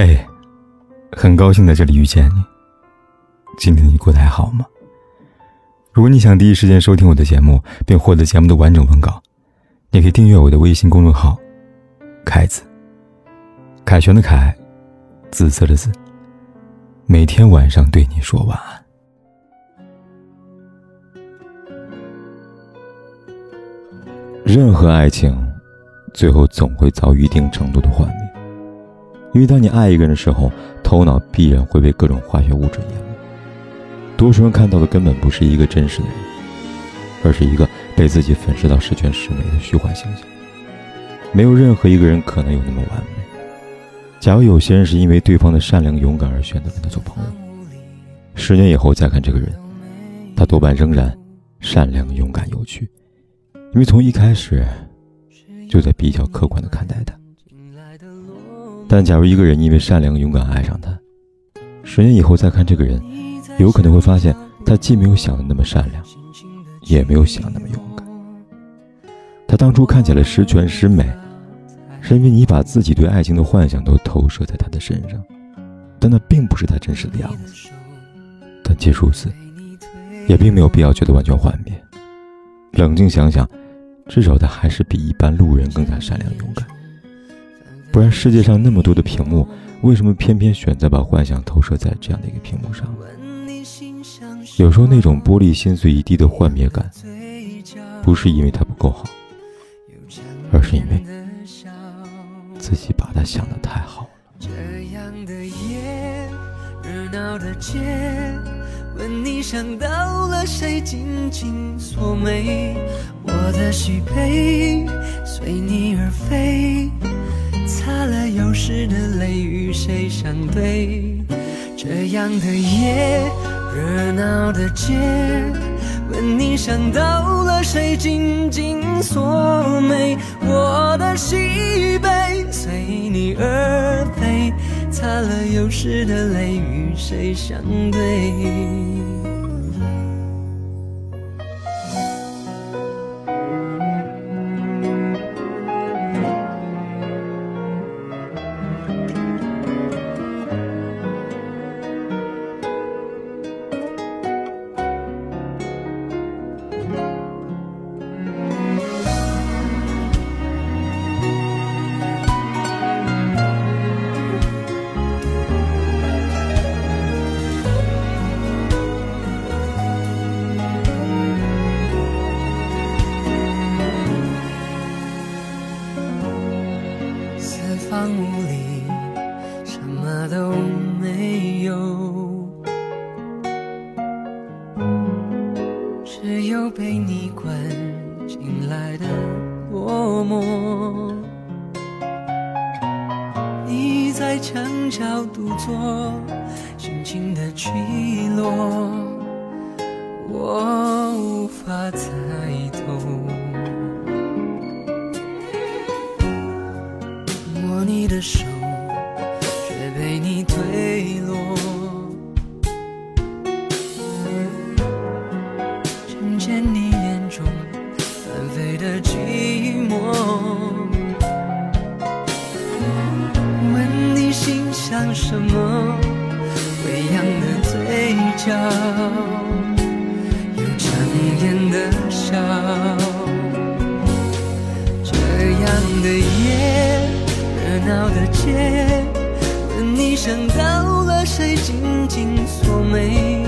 嘿，很高兴在这里遇见你。今天你过得还好吗？如果你想第一时间收听我的节目，并获得节目的完整文稿，你可以订阅我的微信公众号“凯子”。凯旋的凯，紫色的紫。每天晚上对你说晚安。任何爱情，最后总会遭遇一定程度的幻灭。因为当你爱一个人的时候，头脑必然会被各种化学物质淹没。多数人看到的根本不是一个真实的人，而是一个被自己粉饰到十全十美的虚幻形象。没有任何一个人可能有那么完美。假如有些人是因为对方的善良勇敢而选择跟他做朋友，十年以后再看这个人，他多半仍然善良勇敢有趣，因为从一开始就在比较客观的看待他。但假如一个人因为善良勇敢爱上他，十年以后再看这个人，有可能会发现他既没有想的那么善良，也没有想的那么勇敢。他当初看起来十全十美，是因为你把自己对爱情的幻想都投射在他的身上，但那并不是他真实的样子。但即如此，也并没有必要觉得完全幻灭。冷静想想，至少他还是比一般路人更加善良勇敢。不然，世界上那么多的屏幕，为什么偏偏选择把幻想投射在这样的一个屏幕上？有时候那种玻璃心碎一地的幻灭感，不是因为它不够好，而是因为自己把它想的太好了。这样的夜，热闹的街，问你想到了谁，紧紧锁眉，我的喜悲随你而飞。擦了又湿的泪，与谁相对？这样的夜，热闹的街，问你想到了谁，紧紧锁眉。我的喜悲随你而飞，擦了又湿的泪，与谁相对？房屋里什么都没有，只有被你关进来的落寞。你在墙角独坐，心情的起落，我无法猜你的手却被你推落，听见你眼中翻飞的寂寞，问你心想什么，微扬的嘴角，有强颜的笑，这样的夜。闹的街，问你想到了谁，紧紧锁眉。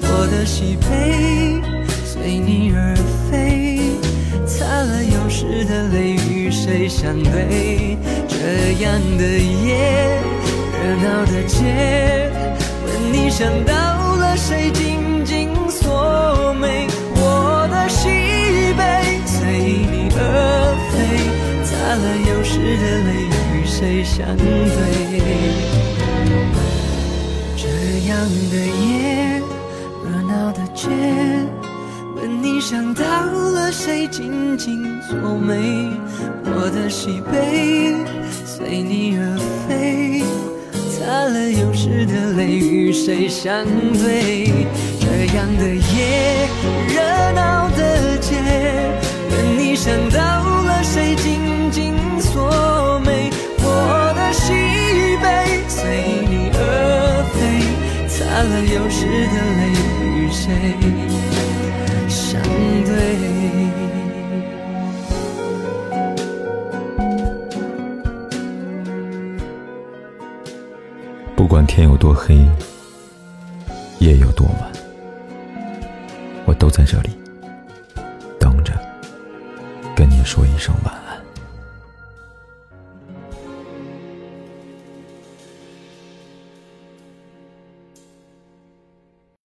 我的喜悲随你而飞，擦了又湿的泪，与谁相对？这样的夜，热闹的街，问你想到了谁，紧紧锁眉。我的喜悲随你而飞，擦了又湿的泪。谁相对？这样的夜，热闹的街，问你想到了谁，紧紧锁眉。我的喜悲随你而飞，擦了又湿的泪，与谁相对？这样的夜，热闹流逝的泪与谁相对？不管天有多黑，夜有多晚，我都在这里等着，跟你说一声晚安。